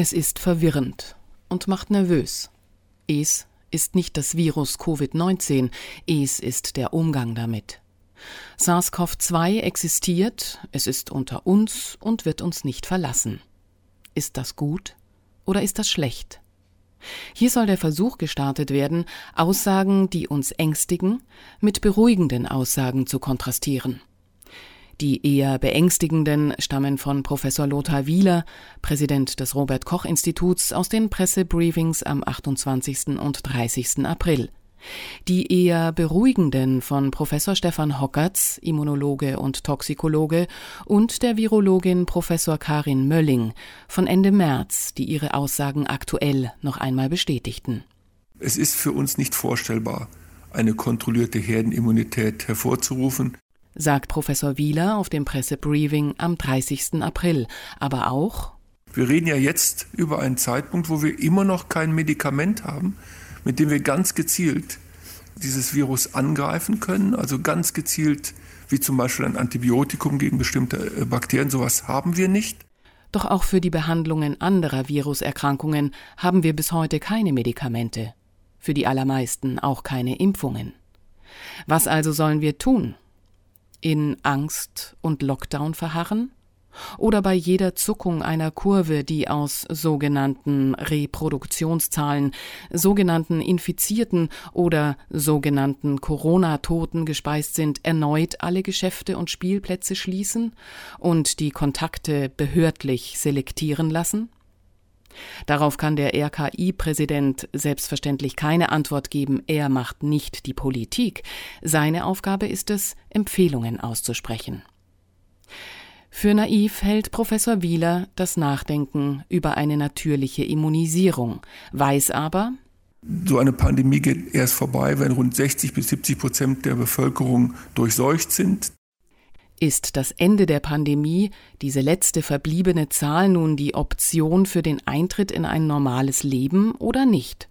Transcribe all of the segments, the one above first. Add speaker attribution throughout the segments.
Speaker 1: Es ist verwirrend und macht nervös. Es ist nicht das Virus Covid-19, es ist der Umgang damit. SARS-CoV-2 existiert, es ist unter uns und wird uns nicht verlassen. Ist das gut oder ist das schlecht? Hier soll der Versuch gestartet werden, Aussagen, die uns ängstigen, mit beruhigenden Aussagen zu kontrastieren. Die eher beängstigenden stammen von Professor Lothar Wieler, Präsident des Robert Koch Instituts, aus den Pressebriefings am 28. und 30. April. Die eher beruhigenden von Professor Stefan Hockertz, Immunologe und Toxikologe, und der Virologin Professor Karin Mölling von Ende März, die ihre Aussagen aktuell noch einmal bestätigten.
Speaker 2: Es ist für uns nicht vorstellbar, eine kontrollierte Herdenimmunität hervorzurufen
Speaker 1: sagt Professor Wieler auf dem Pressebriefing am 30. April, aber auch
Speaker 2: Wir reden ja jetzt über einen Zeitpunkt, wo wir immer noch kein Medikament haben, mit dem wir ganz gezielt dieses Virus angreifen können, also ganz gezielt wie zum Beispiel ein Antibiotikum gegen bestimmte äh, Bakterien, sowas haben wir nicht.
Speaker 1: Doch auch für die Behandlungen anderer Viruserkrankungen haben wir bis heute keine Medikamente, für die allermeisten auch keine Impfungen. Was also sollen wir tun? In Angst und Lockdown verharren? Oder bei jeder Zuckung einer Kurve, die aus sogenannten Reproduktionszahlen, sogenannten Infizierten oder sogenannten Corona-Toten gespeist sind, erneut alle Geschäfte und Spielplätze schließen und die Kontakte behördlich selektieren lassen? Darauf kann der RKI-Präsident selbstverständlich keine Antwort geben, er macht nicht die Politik. Seine Aufgabe ist es, Empfehlungen auszusprechen. Für naiv hält Professor Wieler das Nachdenken über eine natürliche Immunisierung, weiß aber,
Speaker 2: so eine Pandemie geht erst vorbei, wenn rund 60 bis 70 Prozent der Bevölkerung durchseucht sind.
Speaker 1: Ist das Ende der Pandemie, diese letzte verbliebene Zahl nun die Option für den Eintritt in ein normales Leben oder nicht?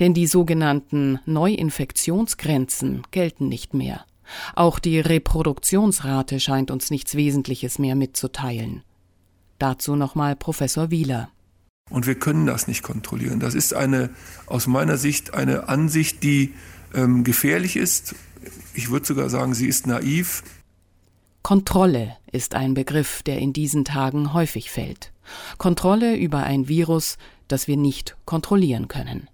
Speaker 1: Denn die sogenannten Neuinfektionsgrenzen gelten nicht mehr. Auch die Reproduktionsrate scheint uns nichts Wesentliches mehr mitzuteilen. Dazu nochmal Professor Wieler.
Speaker 2: Und wir können das nicht kontrollieren. Das ist eine, aus meiner Sicht, eine Ansicht, die ähm, gefährlich ist. Ich würde sogar sagen, sie ist naiv.
Speaker 1: Kontrolle ist ein Begriff, der in diesen Tagen häufig fällt. Kontrolle über ein Virus, das wir nicht kontrollieren können.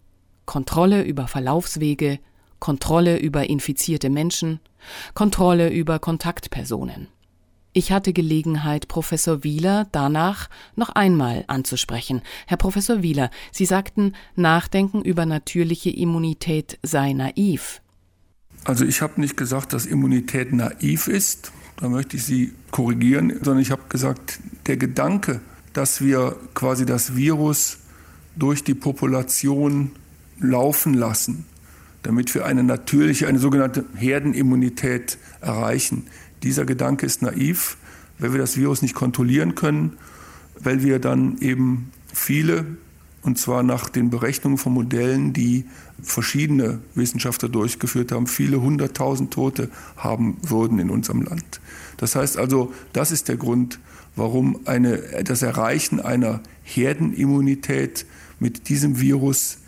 Speaker 1: Kontrolle über Verlaufswege, Kontrolle über infizierte Menschen, Kontrolle über Kontaktpersonen. Ich hatte Gelegenheit, Professor Wieler danach noch einmal anzusprechen. Herr Professor Wieler, Sie sagten, Nachdenken über natürliche Immunität sei naiv.
Speaker 2: Also ich habe nicht gesagt, dass Immunität naiv ist da möchte ich Sie korrigieren, sondern ich habe gesagt, der Gedanke, dass wir quasi das Virus durch die Population laufen lassen, damit wir eine natürliche, eine sogenannte Herdenimmunität erreichen. Dieser Gedanke ist naiv, weil wir das Virus nicht kontrollieren können, weil wir dann eben viele und zwar nach den Berechnungen von Modellen, die verschiedene Wissenschaftler durchgeführt haben, viele hunderttausend Tote haben würden in unserem Land. Das heißt also, das ist der Grund, warum eine, das Erreichen einer Herdenimmunität mit diesem Virus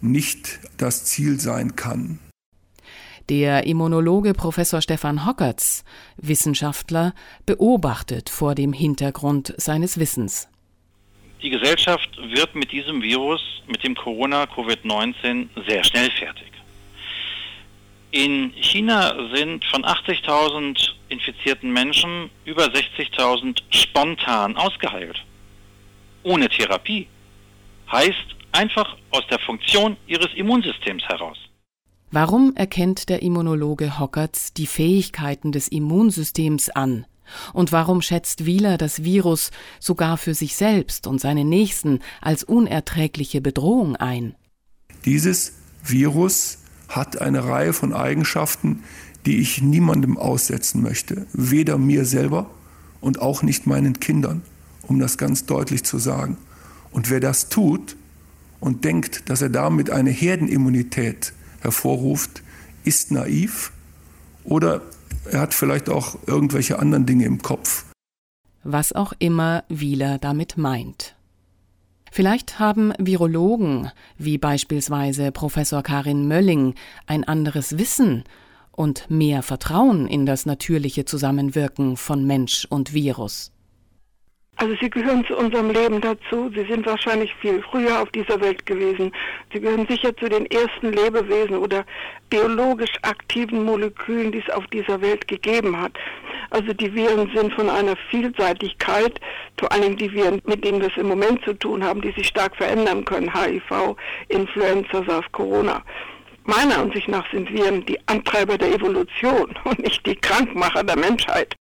Speaker 2: nicht das Ziel sein kann.
Speaker 1: Der Immunologe Professor Stefan Hockertz, Wissenschaftler, beobachtet vor dem Hintergrund seines Wissens.
Speaker 3: Die Gesellschaft wird mit diesem Virus, mit dem Corona-Covid-19 sehr schnell fertig. In China sind von 80.000 infizierten Menschen über 60.000 spontan ausgeheilt. Ohne Therapie. Heißt einfach aus der Funktion ihres Immunsystems heraus.
Speaker 1: Warum erkennt der Immunologe Hockertz die Fähigkeiten des Immunsystems an? Und warum schätzt Wieler das Virus sogar für sich selbst und seine Nächsten als unerträgliche Bedrohung ein?
Speaker 2: Dieses Virus hat eine Reihe von Eigenschaften, die ich niemandem aussetzen möchte, weder mir selber und auch nicht meinen Kindern, um das ganz deutlich zu sagen. Und wer das tut und denkt, dass er damit eine Herdenimmunität hervorruft, ist naiv oder er hat vielleicht auch irgendwelche anderen Dinge im Kopf.
Speaker 1: Was auch immer Wieler damit meint. Vielleicht haben Virologen, wie beispielsweise Professor Karin Mölling, ein anderes Wissen und mehr Vertrauen in das natürliche Zusammenwirken von Mensch und Virus.
Speaker 4: Also sie gehören zu unserem Leben dazu. Sie sind wahrscheinlich viel früher auf dieser Welt gewesen. Sie gehören sicher zu den ersten Lebewesen oder biologisch aktiven Molekülen, die es auf dieser Welt gegeben hat. Also die Viren sind von einer Vielseitigkeit, vor allem die Viren, mit denen wir es im Moment zu tun haben, die sich stark verändern können. HIV, Influenza, SARS, Corona. Meiner Ansicht nach sind Viren die Antreiber der Evolution und nicht die Krankmacher der Menschheit.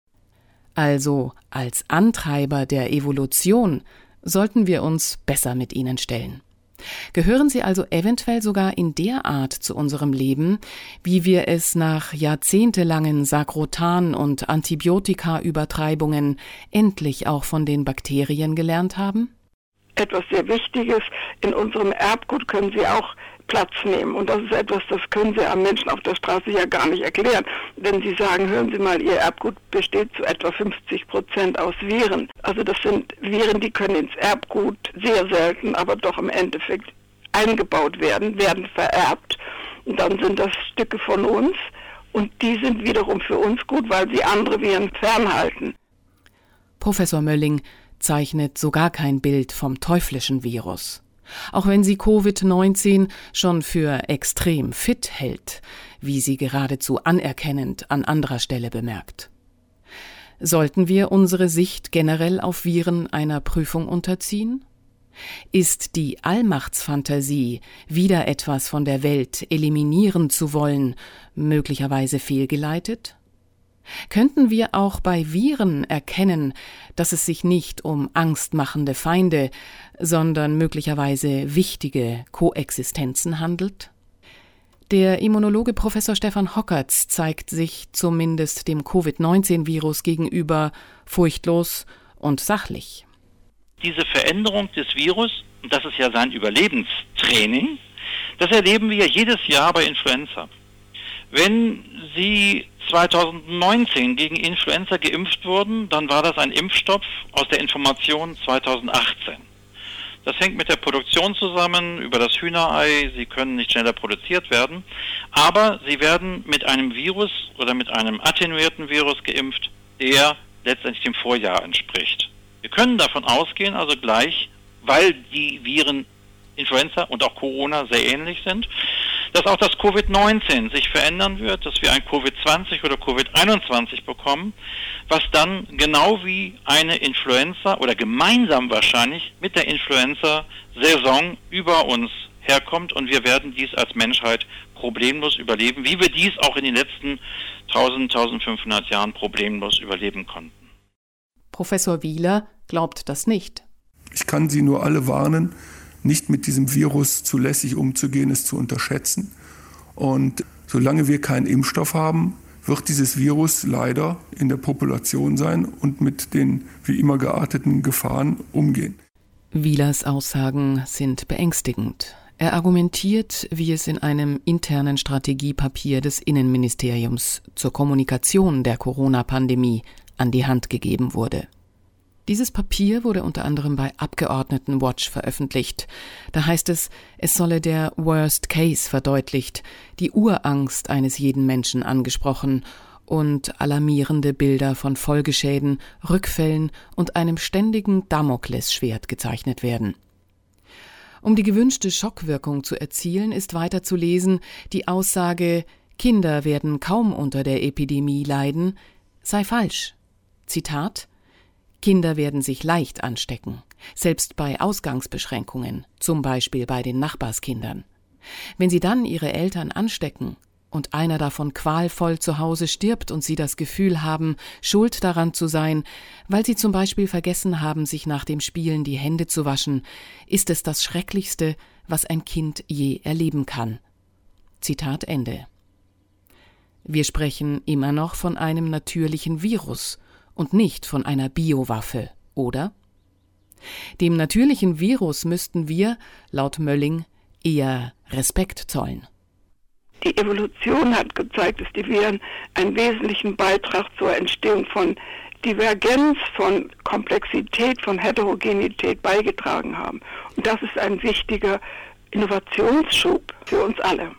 Speaker 1: Also als Antreiber der Evolution sollten wir uns besser mit ihnen stellen. Gehören sie also eventuell sogar in der Art zu unserem Leben, wie wir es nach jahrzehntelangen Sakrotan- und Antibiotika-Übertreibungen endlich auch von den Bakterien gelernt haben?
Speaker 4: Etwas sehr Wichtiges, in unserem Erbgut können sie auch Platz nehmen. Und das ist etwas, das können Sie am Menschen auf der Straße ja gar nicht erklären. Wenn Sie sagen, hören Sie mal, Ihr Erbgut besteht zu etwa 50 Prozent aus Viren. Also das sind Viren, die können ins Erbgut sehr selten, aber doch im Endeffekt eingebaut werden, werden vererbt. Und dann sind das Stücke von uns. Und die sind wiederum für uns gut, weil sie andere Viren fernhalten.
Speaker 1: Professor Mölling zeichnet sogar kein Bild vom teuflischen Virus auch wenn sie Covid-19 schon für extrem fit hält, wie sie geradezu anerkennend an anderer Stelle bemerkt. Sollten wir unsere Sicht generell auf Viren einer Prüfung unterziehen? Ist die Allmachtsfantasie, wieder etwas von der Welt eliminieren zu wollen, möglicherweise fehlgeleitet? Könnten wir auch bei Viren erkennen, dass es sich nicht um angstmachende Feinde, sondern möglicherweise wichtige Koexistenzen handelt? Der Immunologe Professor Stefan Hockertz zeigt sich zumindest dem Covid-19-Virus gegenüber furchtlos und sachlich.
Speaker 3: Diese Veränderung des Virus, das ist ja sein Überlebenstraining, das erleben wir jedes Jahr bei Influenza. Wenn Sie 2019 gegen Influenza geimpft wurden, dann war das ein Impfstoff aus der Information 2018. Das hängt mit der Produktion zusammen über das Hühnerei. Sie können nicht schneller produziert werden. Aber sie werden mit einem Virus oder mit einem attenuierten Virus geimpft, der letztendlich dem Vorjahr entspricht. Wir können davon ausgehen, also gleich, weil die Viren Influenza und auch Corona sehr ähnlich sind, dass auch das Covid-19 sich verändern wird, dass wir ein Covid-20 oder Covid-21 bekommen, was dann genau wie eine Influenza oder gemeinsam wahrscheinlich mit der Influenza-Saison über uns herkommt und wir werden dies als Menschheit problemlos überleben, wie wir dies auch in den letzten 1000, 1500 Jahren problemlos überleben konnten.
Speaker 1: Professor Wieler glaubt das nicht.
Speaker 2: Ich kann Sie nur alle warnen, nicht mit diesem Virus zu lässig umzugehen, es zu unterschätzen. Und solange wir keinen Impfstoff haben, wird dieses Virus leider in der Population sein und mit den wie immer gearteten Gefahren umgehen.
Speaker 1: Wielers Aussagen sind beängstigend. Er argumentiert, wie es in einem internen Strategiepapier des Innenministeriums zur Kommunikation der Corona-Pandemie an die Hand gegeben wurde. Dieses Papier wurde unter anderem bei Abgeordnetenwatch veröffentlicht. Da heißt es, es solle der Worst Case verdeutlicht, die Urangst eines jeden Menschen angesprochen und alarmierende Bilder von Folgeschäden, Rückfällen und einem ständigen Damoklesschwert gezeichnet werden. Um die gewünschte Schockwirkung zu erzielen, ist weiter zu lesen, die Aussage Kinder werden kaum unter der Epidemie leiden, sei falsch. Zitat Kinder werden sich leicht anstecken, selbst bei Ausgangsbeschränkungen, zum Beispiel bei den Nachbarskindern. Wenn sie dann ihre Eltern anstecken und einer davon qualvoll zu Hause stirbt und sie das Gefühl haben, schuld daran zu sein, weil sie zum Beispiel vergessen haben, sich nach dem Spielen die Hände zu waschen, ist es das Schrecklichste, was ein Kind je erleben kann. Zitat Ende. Wir sprechen immer noch von einem natürlichen Virus, und nicht von einer Biowaffe, oder? Dem natürlichen Virus müssten wir, laut Mölling, eher Respekt zollen.
Speaker 4: Die Evolution hat gezeigt, dass die Viren einen wesentlichen Beitrag zur Entstehung von Divergenz, von Komplexität, von Heterogenität beigetragen haben. Und das ist ein wichtiger Innovationsschub für uns alle.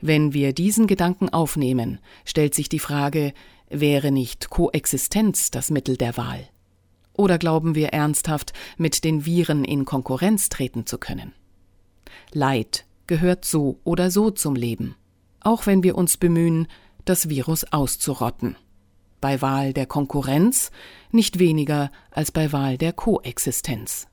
Speaker 1: Wenn wir diesen Gedanken aufnehmen, stellt sich die Frage, wäre nicht Koexistenz das Mittel der Wahl? Oder glauben wir ernsthaft, mit den Viren in Konkurrenz treten zu können? Leid gehört so oder so zum Leben, auch wenn wir uns bemühen, das Virus auszurotten. Bei Wahl der Konkurrenz nicht weniger als bei Wahl der Koexistenz.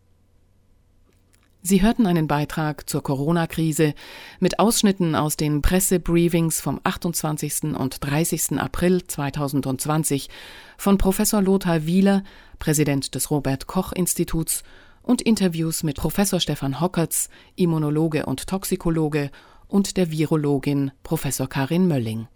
Speaker 1: Sie hörten einen Beitrag zur Corona-Krise mit Ausschnitten aus den Pressebriefings vom 28. und 30. April 2020 von Professor Lothar Wieler, Präsident des Robert Koch Instituts, und Interviews mit Professor Stefan Hockertz, Immunologe und Toxikologe, und der Virologin Professor Karin Mölling.